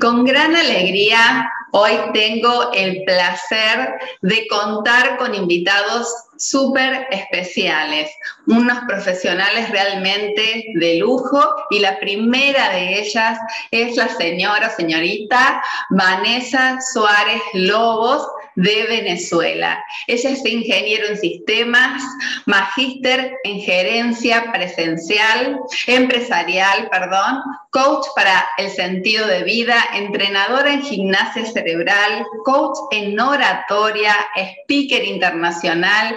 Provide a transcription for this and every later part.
Con gran alegría, hoy tengo el placer de contar con invitados súper especiales, unos profesionales realmente de lujo y la primera de ellas es la señora, señorita Vanessa Suárez Lobos, de Venezuela. Ella es ingeniero en sistemas, magíster en gerencia presencial, empresarial, perdón, coach para el sentido de vida, entrenadora en gimnasia cerebral, coach en oratoria, speaker internacional,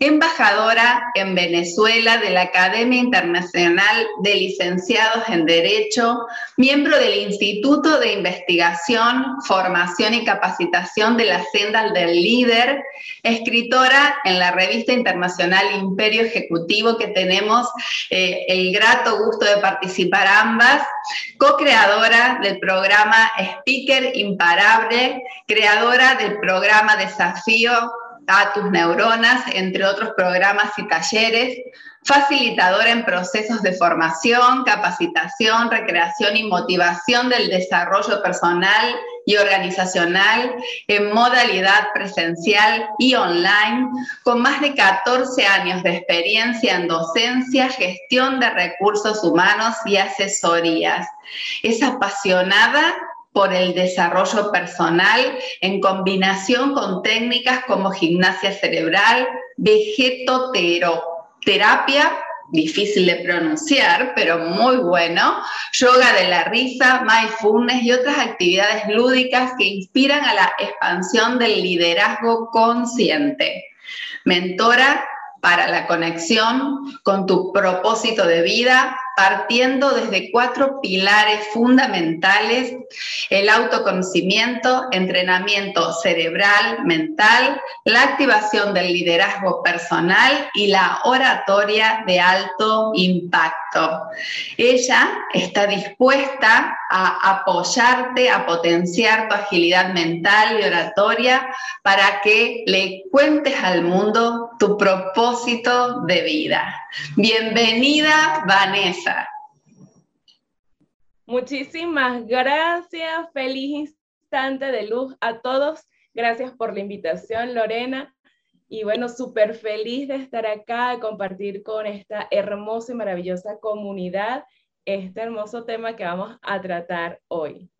embajadora en Venezuela de la Academia Internacional de Licenciados en Derecho, miembro del Instituto de Investigación, Formación y Capacitación de la Senda del líder, escritora en la revista internacional Imperio Ejecutivo, que tenemos eh, el grato gusto de participar ambas, co-creadora del programa Speaker Imparable, creadora del programa Desafío a tus neuronas, entre otros programas y talleres, facilitadora en procesos de formación, capacitación, recreación y motivación del desarrollo personal y organizacional en modalidad presencial y online, con más de 14 años de experiencia en docencia, gestión de recursos humanos y asesorías. Es apasionada por el desarrollo personal en combinación con técnicas como gimnasia cerebral, vegetoterapia, difícil de pronunciar, pero muy bueno, yoga de la risa, mindfulness y otras actividades lúdicas que inspiran a la expansión del liderazgo consciente. Mentora para la conexión con tu propósito de vida, partiendo desde cuatro pilares fundamentales, el autoconocimiento, entrenamiento cerebral, mental, la activación del liderazgo personal y la oratoria de alto impacto. Ella está dispuesta a apoyarte, a potenciar tu agilidad mental y oratoria para que le cuentes al mundo tu propósito de vida. Bienvenida, Vanessa. Muchísimas gracias. Feliz instante de luz a todos. Gracias por la invitación, Lorena. Y bueno, súper feliz de estar acá, compartir con esta hermosa y maravillosa comunidad este hermoso tema que vamos a tratar hoy.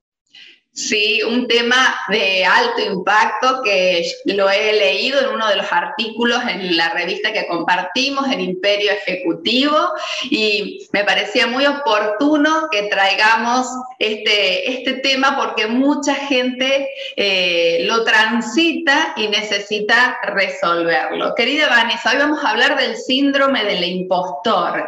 Sí, un tema de alto impacto que lo he leído en uno de los artículos en la revista que compartimos, en Imperio Ejecutivo, y me parecía muy oportuno que traigamos este, este tema porque mucha gente eh, lo transita y necesita resolverlo. Querida Vanessa, hoy vamos a hablar del síndrome del impostor.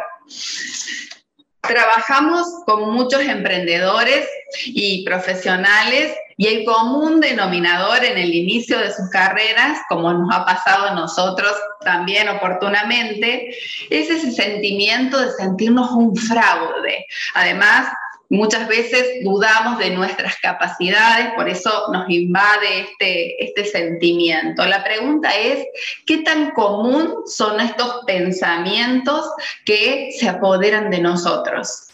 Trabajamos con muchos emprendedores y profesionales y el común denominador en el inicio de sus carreras, como nos ha pasado a nosotros también oportunamente, es ese sentimiento de sentirnos un fraude. Además, Muchas veces dudamos de nuestras capacidades, por eso nos invade este, este sentimiento. La pregunta es, ¿qué tan común son estos pensamientos que se apoderan de nosotros?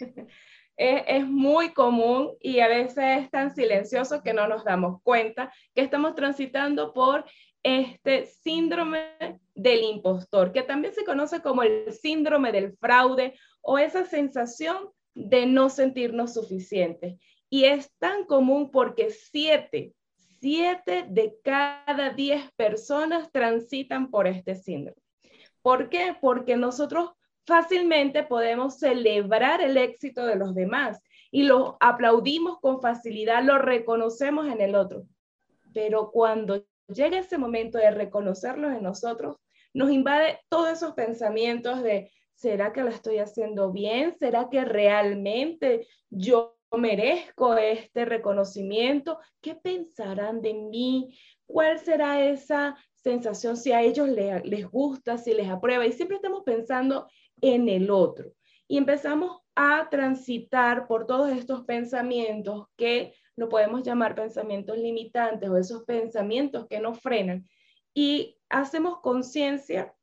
Es, muy común y a veces es tan silencioso que no nos damos cuenta que estamos transitando por este síndrome del impostor, que también se conoce como el síndrome del fraude o esa sensación de no sentirnos suficientes. Y es tan común porque siete, siete de cada diez personas transitan por este síndrome. ¿Por qué? Porque nosotros fácilmente podemos celebrar el éxito de los demás y lo aplaudimos con facilidad, lo reconocemos en el otro. Pero cuando llega ese momento de reconocerlos en nosotros, nos invade todos esos pensamientos de ¿será que lo estoy haciendo bien? ¿Será que realmente yo merezco este reconocimiento? ¿Qué pensarán de mí? ¿Cuál será esa sensación si a ellos les, gusta, si les aprueba? Y siempre estamos pensando en el otro. Y empezamos a transitar por todos estos pensamientos que no podemos llamar pensamientos limitantes o esos pensamientos que nos frenan. Y hacemos conciencia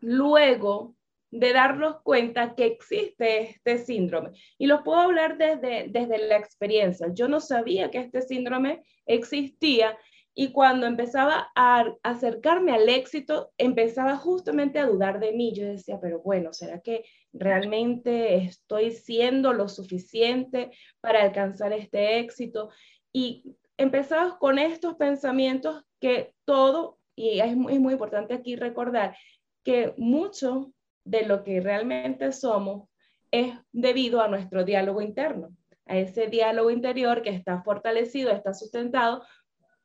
luego de darnos cuenta que existe este síndrome. Y lo puedo hablar desde, desde la experiencia. Yo no sabía que este síndrome existía y cuando empezaba a acercarme al éxito, empezaba justamente a dudar de mí. Yo decía, pero bueno, ¿será que realmente estoy siendo lo suficiente para alcanzar este éxito? Y empezaba con estos pensamientos que todo, y es muy importante aquí recordar, que mucho de lo que realmente somos es debido a nuestro diálogo interno, a ese diálogo interior que está fortalecido, está sustentado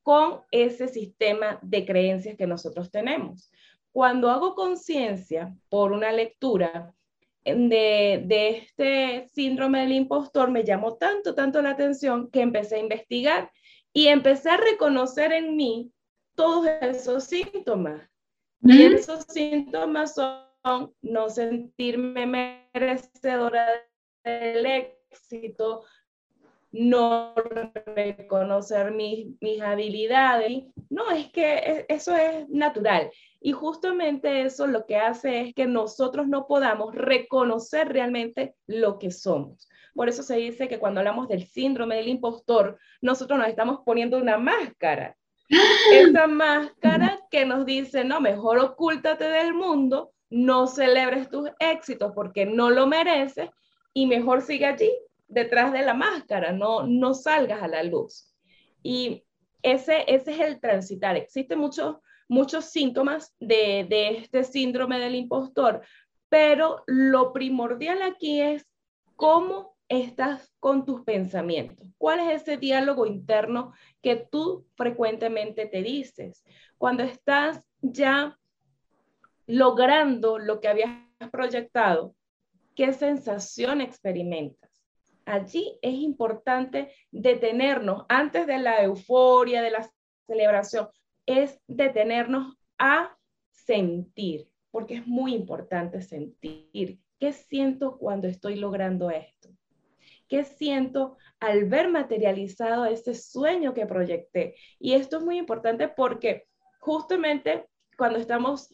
con ese sistema de creencias que nosotros tenemos. Cuando hago conciencia por una lectura de, de, este síndrome del impostor, me llamó tanto, tanto la atención que empecé a investigar y empecé a reconocer en mí todos esos síntomas. Y esos síntomas son no sentirme merecedora del éxito, no reconocer mis, mis habilidades. No, es que eso es natural. Y justamente eso lo que hace es que nosotros no podamos reconocer realmente lo que somos. Por eso se dice que cuando hablamos del síndrome del impostor, nosotros nos estamos poniendo una máscara. Esa máscara que nos dice, no, mejor ocúltate del mundo, no celebres tus éxitos porque no lo mereces y mejor sigue allí detrás de la máscara, no, no salgas a la luz. Y ese, ese es el transitar. Existen muchos, muchos síntomas de, de este síndrome del impostor, pero lo primordial aquí es cómo estás con tus pensamientos. ¿Cuál es ese diálogo interno que tú frecuentemente te dices? Cuando estás ya logrando lo que habías proyectado, ¿qué sensación experimentas? Allí es importante detenernos antes de la euforia, de la celebración, es detenernos a sentir, porque es muy importante sentir. ¿Qué siento cuando estoy logrando esto? ¿Qué siento al ver materializado ese sueño que proyecté? Y esto es muy importante porque justamente cuando estamos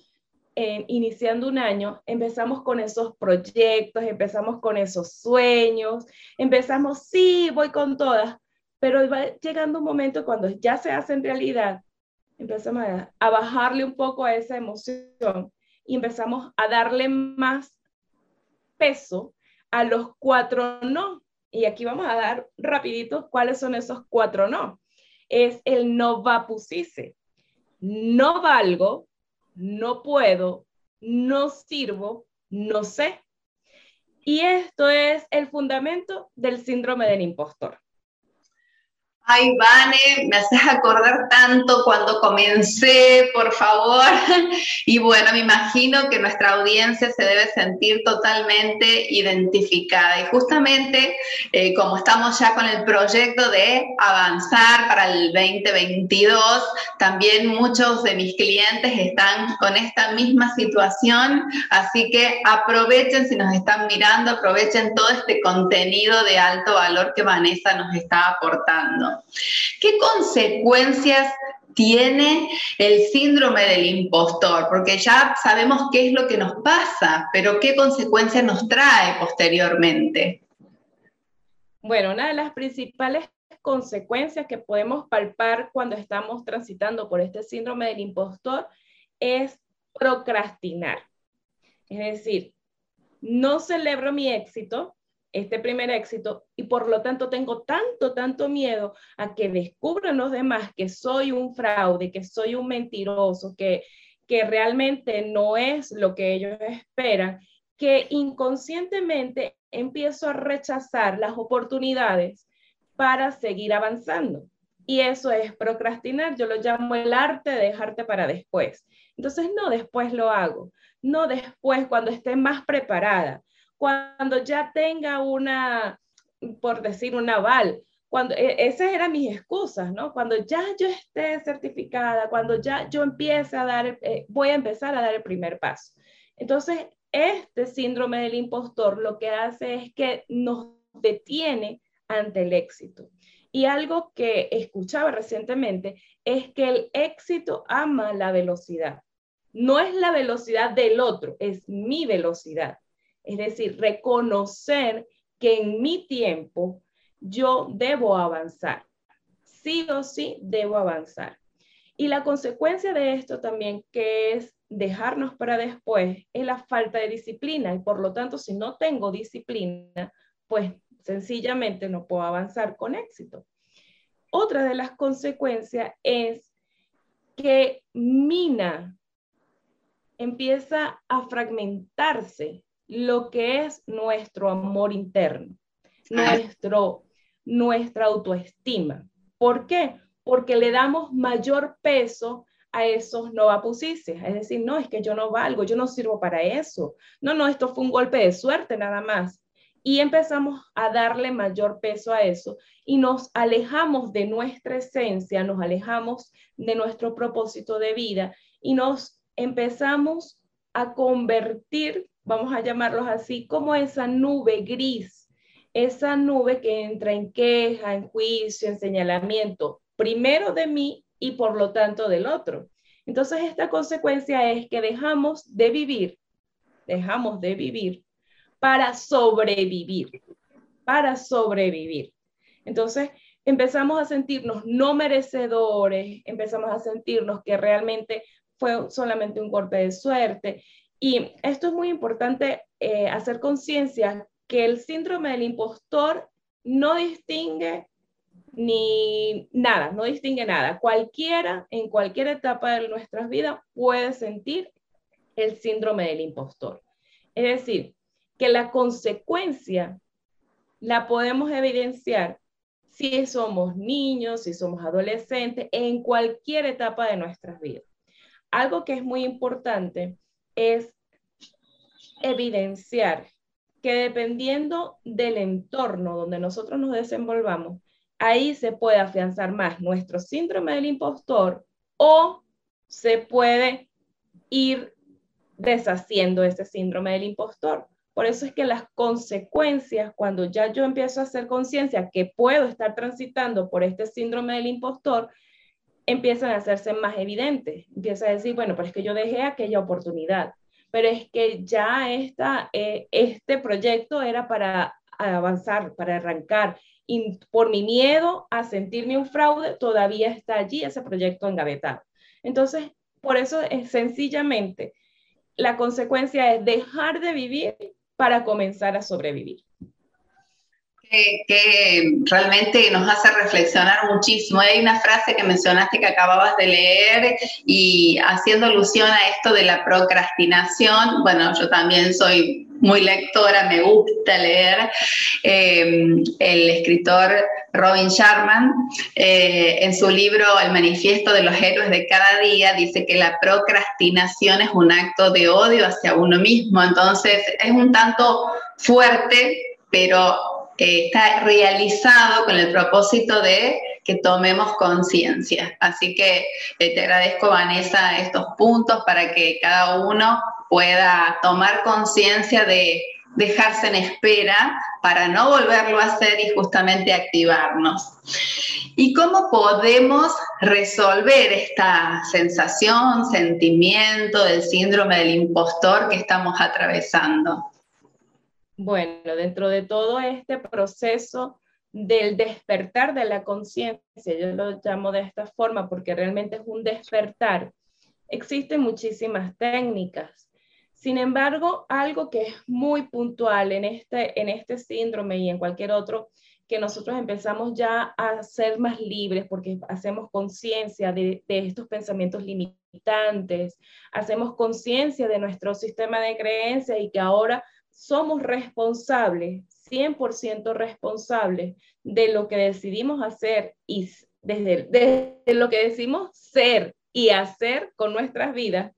iniciando un año, empezamos con esos proyectos, empezamos con esos sueños, empezamos, sí, voy con todas, pero va llegando un momento cuando ya se hace en realidad, empezamos a, bajarle un poco a esa emoción y empezamos a darle más peso a los cuatro no. Y aquí vamos a dar rapidito cuáles son esos cuatro no. Es el no va pusise. No valgo, no puedo, no sirvo, no sé. Y esto es el fundamento del síndrome del impostor. Ay, Vane, me haces acordar tanto cuando comencé, por favor. Y bueno, me imagino que nuestra audiencia se debe sentir totalmente identificada. Y justamente eh, como estamos ya con el proyecto de avanzar para el 2022, también muchos de mis clientes están con esta misma situación. Así que aprovechen si nos están mirando, aprovechen todo este contenido de alto valor que Vanessa nos está aportando. ¿Qué consecuencias tiene el síndrome del impostor? Porque ya sabemos qué es lo que nos pasa, pero ¿qué consecuencias nos trae posteriormente? Bueno, una de las principales consecuencias que podemos palpar cuando estamos transitando por este síndrome del impostor es procrastinar. Es decir, no celebro mi éxito este primer éxito y por lo tanto tengo tanto, tanto miedo a que descubran los demás que soy un fraude, que soy un mentiroso, que, que realmente no es lo que ellos esperan, que inconscientemente empiezo a rechazar las oportunidades para seguir avanzando. Y eso es procrastinar, yo lo llamo el arte de dejarte para después. Entonces, no después lo hago, no después cuando esté más preparada, cuando ya tenga una, por decir, un aval, cuando e, esas eran mis excusas, ¿no? Cuando ya yo esté certificada, cuando ya yo empiece a dar, eh, voy a empezar a dar el primer paso. Entonces, este síndrome del impostor lo que hace es que nos detiene ante el éxito. Y algo que escuchaba recientemente es que el éxito ama la velocidad. No es la velocidad del otro, es mi velocidad. Es decir, reconocer que en mi tiempo yo debo avanzar. Sí o sí debo avanzar. Y la consecuencia de esto también, que es dejarnos para después, es la falta de disciplina. Y por lo tanto, si no tengo disciplina, pues sencillamente no puedo avanzar con éxito. Otra de las consecuencias es que mina empieza a fragmentarse lo que es nuestro amor interno, nuestro nuestra autoestima. ¿Por qué? Porque le damos mayor peso a esos no apusices. Es decir, no, es que yo no valgo, yo no sirvo para eso. No, no, esto fue un golpe de suerte nada más. Y empezamos a darle mayor peso a eso y nos alejamos de nuestra esencia, nos alejamos de nuestro propósito de vida y nos empezamos a convertir, vamos a llamarlos así, como esa nube gris esa nube que entra en queja, en juicio, en señalamiento, primero de mí y por lo tanto del otro. Entonces, esta consecuencia es que dejamos de vivir, dejamos de vivir para sobrevivir, para sobrevivir. Entonces, empezamos a sentirnos no merecedores, empezamos a sentirnos que realmente fue solamente un golpe de suerte. Y esto es muy importante eh, hacer conciencia que el síndrome del impostor no distingue ni nada, no distingue nada. Cualquiera, en cualquier etapa de nuestras vidas, puede sentir el síndrome del impostor. Es decir, que la consecuencia la podemos evidenciar si somos niños, si somos adolescentes, en cualquier etapa de nuestras vidas. Algo que es muy importante es evidenciar que dependiendo del entorno donde nosotros nos desenvolvamos, ahí se puede afianzar más nuestro síndrome del impostor o se puede ir deshaciendo ese síndrome del impostor. Por eso es que las consecuencias, cuando ya yo empiezo a hacer conciencia que puedo estar transitando por este síndrome del impostor, empiezan a hacerse más evidentes. Empieza a decir, bueno, pero es que yo dejé aquella oportunidad pero es que ya esta, eh, este proyecto era para avanzar, para arrancar. Y por mi miedo a sentirme un fraude, todavía está allí ese proyecto engavetado. Entonces, por eso es sencillamente, la consecuencia es dejar de vivir para comenzar a sobrevivir que, realmente nos hace reflexionar muchísimo. Hay una frase que mencionaste que acababas de leer y haciendo alusión a esto de la procrastinación, bueno, yo también soy muy lectora, me gusta leer. Eh, el escritor Robin Sharman, eh, en su libro El manifiesto de los héroes de cada día, dice que la procrastinación es un acto de odio hacia uno mismo. Entonces, es un tanto fuerte, pero está realizado con el propósito de que tomemos conciencia. Así que eh, te agradezco, Vanessa, estos puntos para que cada uno pueda tomar conciencia de dejarse en espera para no volverlo a hacer y justamente activarnos. ¿Y cómo podemos resolver esta sensación, sentimiento del síndrome del impostor que estamos atravesando? Bueno, dentro de todo este proceso del despertar de la conciencia, yo lo llamo de esta forma porque realmente es un despertar, existen muchísimas técnicas. Sin embargo, algo que es muy puntual en este, en este síndrome y en cualquier otro, que nosotros empezamos ya a ser más libres porque hacemos conciencia de, de, estos pensamientos limitantes, hacemos conciencia de nuestro sistema de creencias y que ahora somos responsables, 100% responsables de lo que decidimos hacer y desde, desde lo que decimos ser y hacer con nuestras vidas,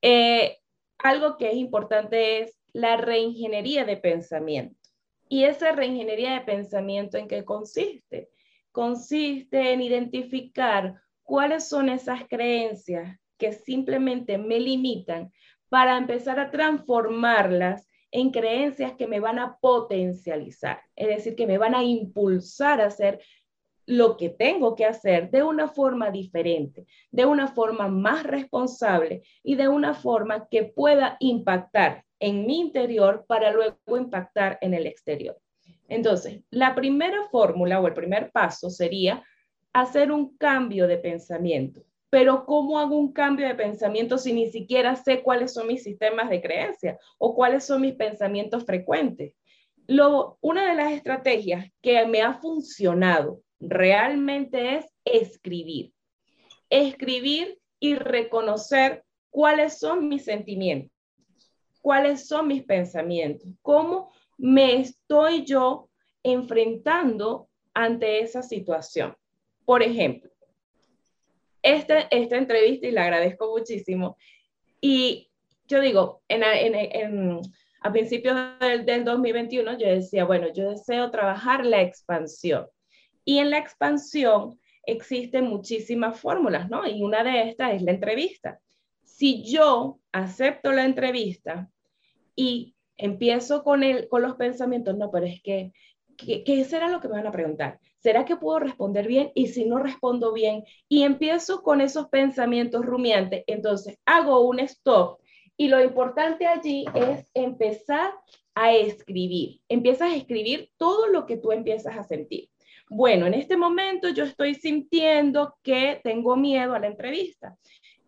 eh, algo que es importante es la reingeniería de pensamiento. ¿Y esa reingeniería de pensamiento en qué consiste? Consiste en identificar cuáles son esas creencias que simplemente me limitan para empezar a transformarlas en creencias que me van a potencializar, es decir, que me van a impulsar a hacer lo que tengo que hacer de una forma diferente, de una forma más responsable y de una forma que pueda impactar en mi interior para luego impactar en el exterior. Entonces, la primera fórmula o el primer paso sería hacer un cambio de pensamiento. Pero ¿cómo hago un cambio de pensamiento si ni siquiera sé cuáles son mis sistemas de creencia o cuáles son mis pensamientos frecuentes? Lo, una de las estrategias que me ha funcionado realmente es escribir. Escribir y reconocer cuáles son mis sentimientos, cuáles son mis pensamientos, cómo me estoy yo enfrentando ante esa situación. Por ejemplo, esta, esta entrevista, y la agradezco muchísimo, y yo digo, en, en, a principios del, del 2021 yo decía, bueno, yo deseo trabajar la expansión. Y en la expansión existen muchísimas fórmulas, ¿no? Y una de estas es la entrevista. Si yo acepto la entrevista y empiezo con, el, con los pensamientos, no, pero es que, ¿qué, ¿qué será lo que me van a preguntar? ¿Será que puedo responder bien? Y si no respondo bien, y empiezo con esos pensamientos rumiantes, entonces hago un stop. Y lo importante allí es empezar a escribir. Empiezas a escribir todo lo que tú empiezas a sentir bueno, en este momento yo estoy sintiendo que tengo miedo a la entrevista.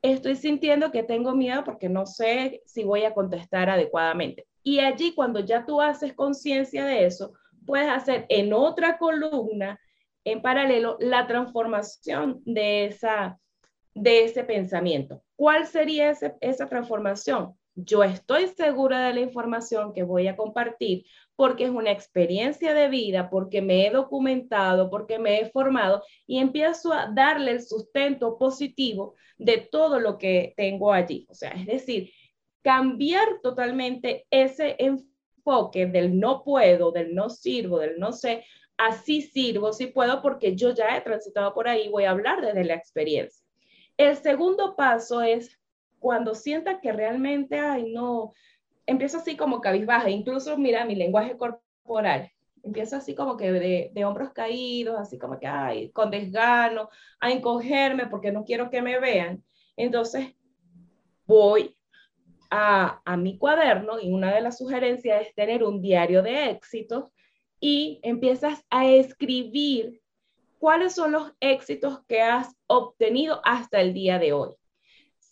Estoy sintiendo que tengo miedo porque no sé si voy a contestar adecuadamente. Y allí cuando ya tú haces conciencia de eso, puedes hacer en otra columna, en paralelo, la transformación de, esa, de ese pensamiento. ¿Cuál sería esa transformación? Yo estoy segura de la información que voy a compartir porque es una experiencia de vida, porque me he documentado, porque me he formado y empiezo a darle el sustento positivo de todo lo que tengo allí. O sea, es decir, cambiar totalmente ese enfoque del no puedo, del no sirvo, del no sé, así sirvo, sí puedo porque yo ya he transitado por ahí, voy a hablar desde la experiencia. El segundo paso es cuando sienta que realmente, ay, no, empiezo así como cabizbaja, incluso mira mi lenguaje corporal, empiezo así como que de, de, hombros caídos, así como que, ay, con desgano, a encogerme porque no quiero que me vean. Entonces, voy a, mi cuaderno y una de las sugerencias es tener un diario de éxitos y empiezas a escribir cuáles son los éxitos que has obtenido hasta el día de hoy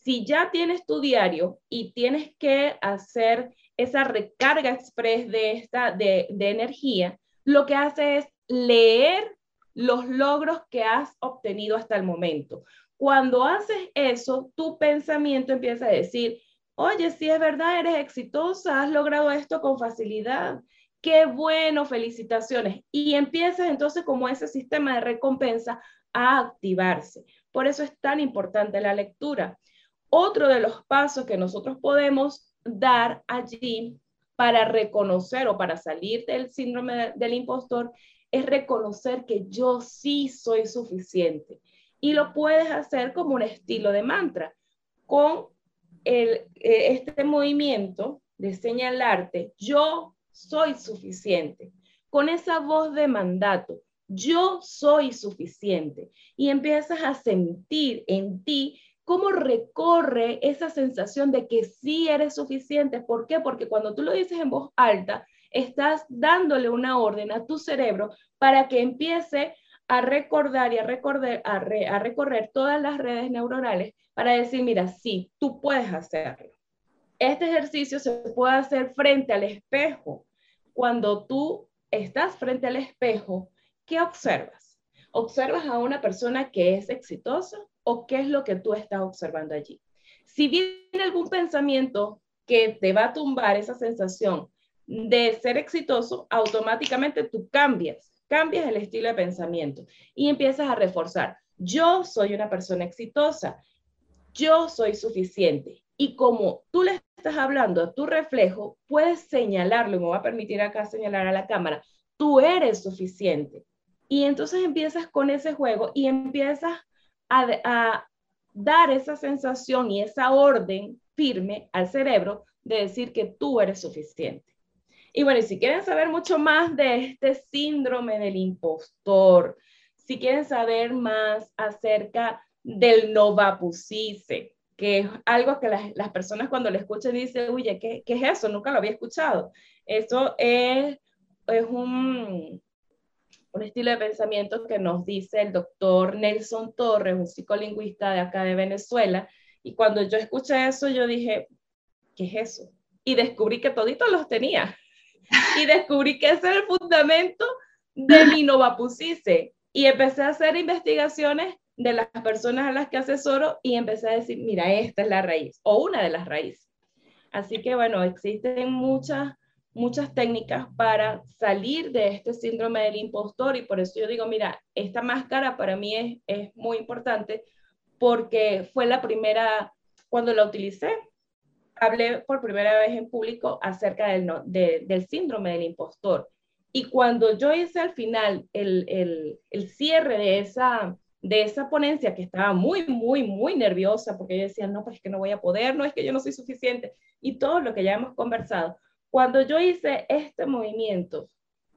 si ya tienes tu diario y tienes que hacer esa recarga express de, esta, de, de energía, lo que hace es leer los logros que has obtenido hasta el momento. Cuando haces eso, tu pensamiento empieza a decir, oye, si es verdad, eres exitosa, has logrado esto con facilidad. Qué bueno, felicitaciones. Y empiezas entonces como ese sistema de recompensa a activarse. Por eso es tan importante la lectura. Otro de los pasos que nosotros podemos dar allí para reconocer o para salir del síndrome del impostor es reconocer que yo sí soy suficiente. Y lo puedes hacer como un estilo de mantra, con el, eh, este movimiento de señalarte, yo soy suficiente, con esa voz de mandato, yo soy suficiente. Y empiezas a sentir en ti cómo recorre esa sensación de que sí eres suficiente. ¿Por qué? Porque cuando tú lo dices en voz alta, estás dándole una orden a tu cerebro para que empiece a recordar y a, recordar, a, a recorrer todas las redes neuronales para decir, mira, sí, tú puedes hacerlo. Este ejercicio se puede hacer frente al espejo. Cuando tú estás frente al espejo, ¿qué observas? Observas a una persona que es exitosa, o qué es lo que tú estás observando allí. Si viene algún pensamiento que te va a tumbar esa sensación de ser exitoso, automáticamente tú cambias, cambias el estilo de pensamiento y empiezas a reforzar. Yo soy una persona exitosa, yo soy suficiente. Y como tú le estás hablando a tu reflejo, puedes señalarlo, me voy a permitir acá señalar a la cámara, tú eres suficiente. Y entonces empiezas con ese juego y empiezas a dar esa sensación y esa orden firme al cerebro de decir que tú eres suficiente. Y bueno, si quieren saber mucho más de este síndrome del impostor, si quieren saber más acerca del Novapusise, que es algo que las, personas cuando lo escuchan dicen, oye, ¿qué, ¿qué, es eso? Nunca lo había escuchado. Eso es, es un, un estilo de pensamiento que nos dice el doctor Nelson Torres, un psicolingüista de acá de Venezuela. Y cuando yo escuché eso, yo dije, ¿qué es eso? Y descubrí que toditos los tenía. Y descubrí que ese es el fundamento de mi Novapusise. Y empecé a hacer investigaciones de las personas a las que asesoro y empecé a decir, mira, esta es la raíz o una de las raíces. Así que bueno, existen muchas, muchas técnicas para salir de este síndrome del impostor y por eso yo digo, mira, esta máscara para mí es, es muy importante porque fue la primera, cuando la utilicé, hablé por primera vez en público acerca del, del síndrome del impostor. Y cuando yo hice al final el, el, el, cierre de esa, de esa ponencia, que estaba muy, muy, muy nerviosa, porque yo decía, no, pues es que no voy a poder, no es que yo no soy suficiente, y todo lo que ya hemos conversado, cuando yo hice este movimiento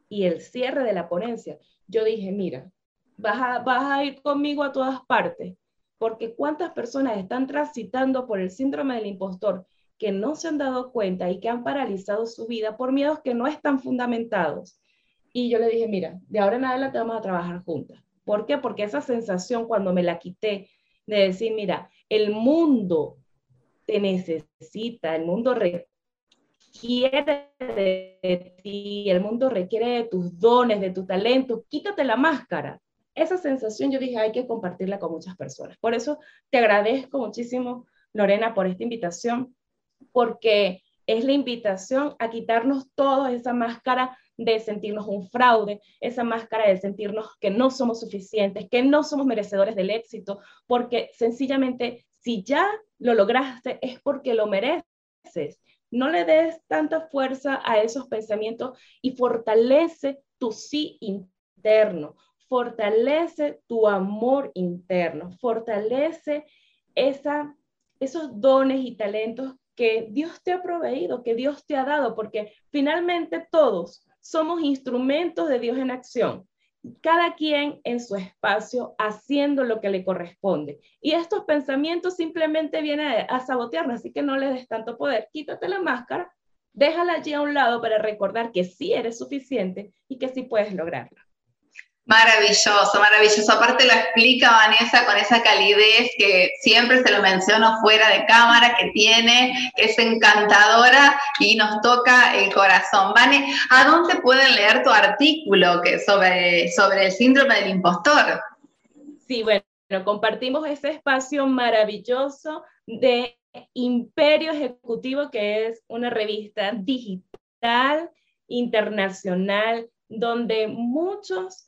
y el cierre de la ponencia, yo dije, mira, vas a, vas a ir conmigo a todas partes, porque cuántas personas están transitando por el síndrome del impostor que no se han dado cuenta y que han paralizado su vida por miedos que no están fundamentados. Y yo le dije, mira, de ahora en adelante vamos a trabajar juntas. ¿Por qué? Porque esa sensación cuando me la quité de decir, mira, el mundo te necesita, el mundo requiere de ti, el mundo requiere de tus dones, de tu talento, quítate la máscara. Esa sensación yo dije, hay que compartirla con muchas personas. Por eso te agradezco muchísimo, Lorena, por esta invitación porque es la invitación a quitarnos toda esa máscara de sentirnos un fraude, esa máscara de sentirnos que no somos suficientes, que no somos merecedores del éxito, porque sencillamente si ya lo lograste es porque lo mereces. No le des tanta fuerza a esos pensamientos y fortalece tu sí interno, fortalece tu amor interno, fortalece esa, esos dones y talentos que Dios te ha proveído, que Dios te ha dado, porque finalmente todos somos instrumentos de Dios en acción, cada quien en su espacio haciendo lo que le corresponde. Y estos pensamientos simplemente vienen a, sabotearnos, así que no le des tanto poder. Quítate la máscara, déjala allí a un lado para recordar que sí eres suficiente y que sí puedes lograrlo. Maravilloso, maravilloso. Aparte lo explica Vanessa con esa calidez que siempre se lo menciono fuera de cámara, que tiene, es encantadora y nos toca el corazón. Vane, ¿a dónde pueden leer tu artículo que sobre, sobre el síndrome del impostor? Sí, bueno, compartimos ese espacio maravilloso de Imperio Ejecutivo, que es una revista digital, internacional, donde muchos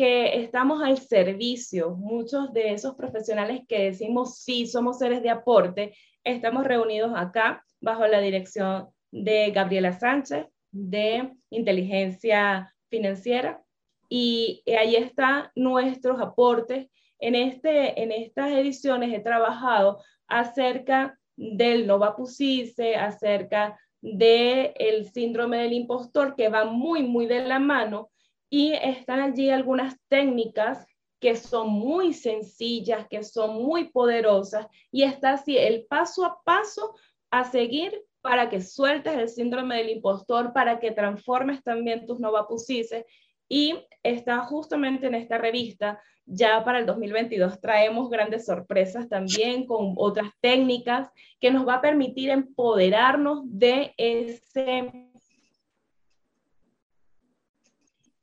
que estamos al servicio, muchos de esos profesionales que decimos sí, somos seres de aporte, estamos reunidos acá bajo la dirección de Gabriela Sánchez de Inteligencia Financiera y ahí están nuestros aportes. En, este, en estas ediciones he trabajado acerca del Nova Pusise, acerca del el síndrome del impostor, que va muy, muy de la mano y están allí algunas técnicas que son muy sencillas, que son muy poderosas y está así el paso a paso a seguir para que sueltes el síndrome del impostor, para que transformes también tus novapusices y está justamente en esta revista. Ya para el 2022 traemos grandes sorpresas también con otras técnicas que nos va a permitir empoderarnos de ese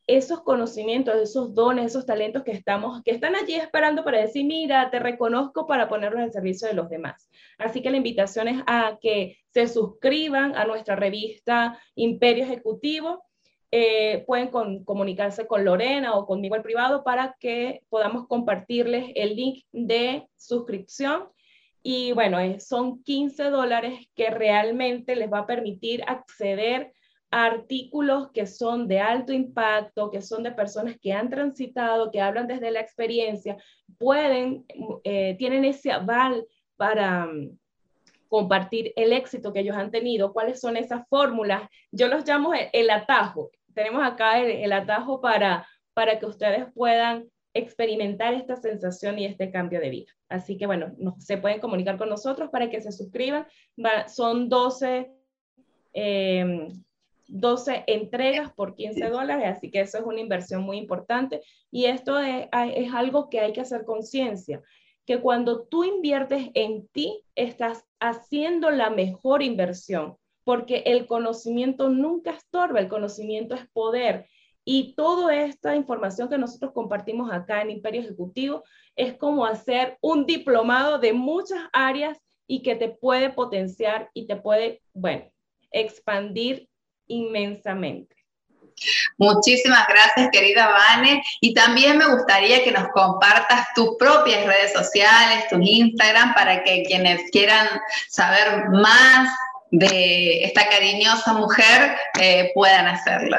esos conocimientos, esos dones, esos talentos que estamos, que están allí esperando para decir, mira, te reconozco para ponerlos al servicio de los demás. Así que la invitación es a que se suscriban a nuestra revista Imperio Ejecutivo. Eh, pueden comunicarse con Lorena o conmigo al privado para que podamos compartirles el link de suscripción. Y bueno, son 15 dólares que realmente les va a permitir acceder artículos que son de alto impacto, que son de personas que han transitado, que hablan desde la experiencia, pueden, eh, tienen ese aval para mm, compartir el éxito que ellos han tenido, cuáles son esas fórmulas. Yo los llamo el, atajo. Tenemos acá el, atajo para, para que ustedes puedan experimentar esta sensación y este cambio de vida. Así que bueno, se pueden comunicar con nosotros para que se suscriban. son 12 12 entregas por 15 dólares, así que eso es una inversión muy importante. Y esto es, es algo que hay que hacer conciencia, que cuando tú inviertes en ti, estás haciendo la mejor inversión, porque el conocimiento nunca estorba, el conocimiento es poder. Y toda esta información que nosotros compartimos acá en Imperio Ejecutivo es como hacer un diplomado de muchas áreas y que te puede potenciar y te puede, bueno, expandir inmensamente. Muchísimas gracias, querida Vane. Y también me gustaría que nos compartas tus propias redes sociales, tu Instagram, para que quienes quieran saber más de esta cariñosa mujer eh, puedan hacerlo.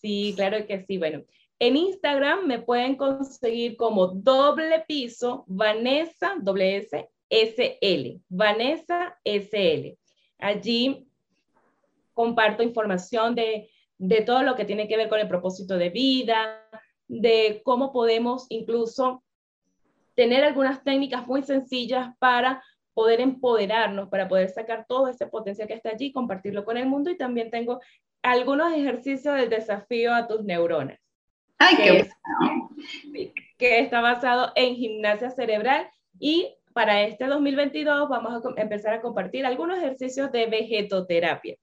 Sí, claro que sí. Bueno, en Instagram me pueden conseguir como doble piso Vanessa, doble S, SL, Vanessa SL. Allí comparto información de, todo lo que tiene que ver con el propósito de vida, de cómo podemos incluso tener algunas técnicas muy sencillas para poder empoderarnos, para poder sacar todo ese potencial que está allí, compartirlo con el mundo y también tengo algunos ejercicios del desafío a tus neuronas. Ay, que, que está basado en gimnasia cerebral y para este 2022 vamos a empezar a compartir algunos ejercicios de vegetoterapia.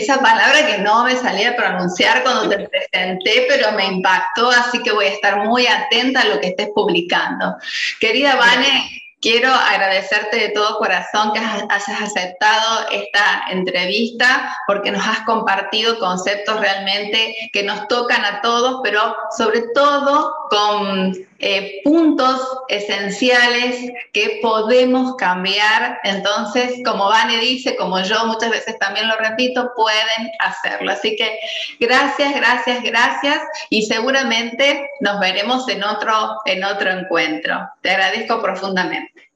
Esa palabra que no me salía a pronunciar cuando te presenté, pero me impactó, así que voy a estar muy atenta a lo que estés publicando. Querida Vane, quiero agradecerte de todo corazón que hayas aceptado esta entrevista porque nos has compartido conceptos realmente que nos tocan a todos, pero sobre todo con eh, puntos esenciales que podemos cambiar. Entonces, como Vane dice, como yo muchas veces también lo repito, pueden hacerlo. Así que gracias, gracias, gracias y seguramente nos veremos en otro, en otro encuentro. Te agradezco profundamente.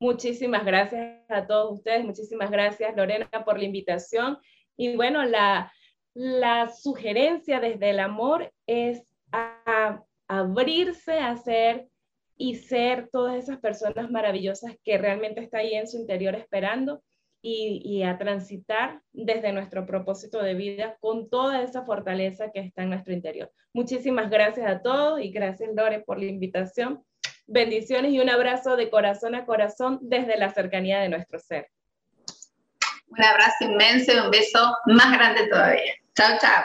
Muchísimas gracias a todos ustedes, muchísimas gracias Lorena por la invitación. Y bueno, la, la sugerencia desde el amor es a abrirse a ser y ser todas esas personas maravillosas que realmente está ahí en su interior esperando y, a transitar desde nuestro propósito de vida con toda esa fortaleza que está en nuestro interior. Muchísimas gracias a todos y gracias Lore por la invitación. Bendiciones y un abrazo de corazón a corazón desde la cercanía de nuestro ser. Un abrazo inmenso y un beso más grande todavía. Chao, chao.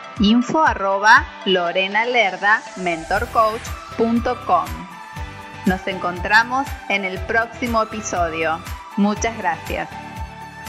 info arroba mentorcoach.com. Nos encontramos en el próximo episodio. Muchas gracias.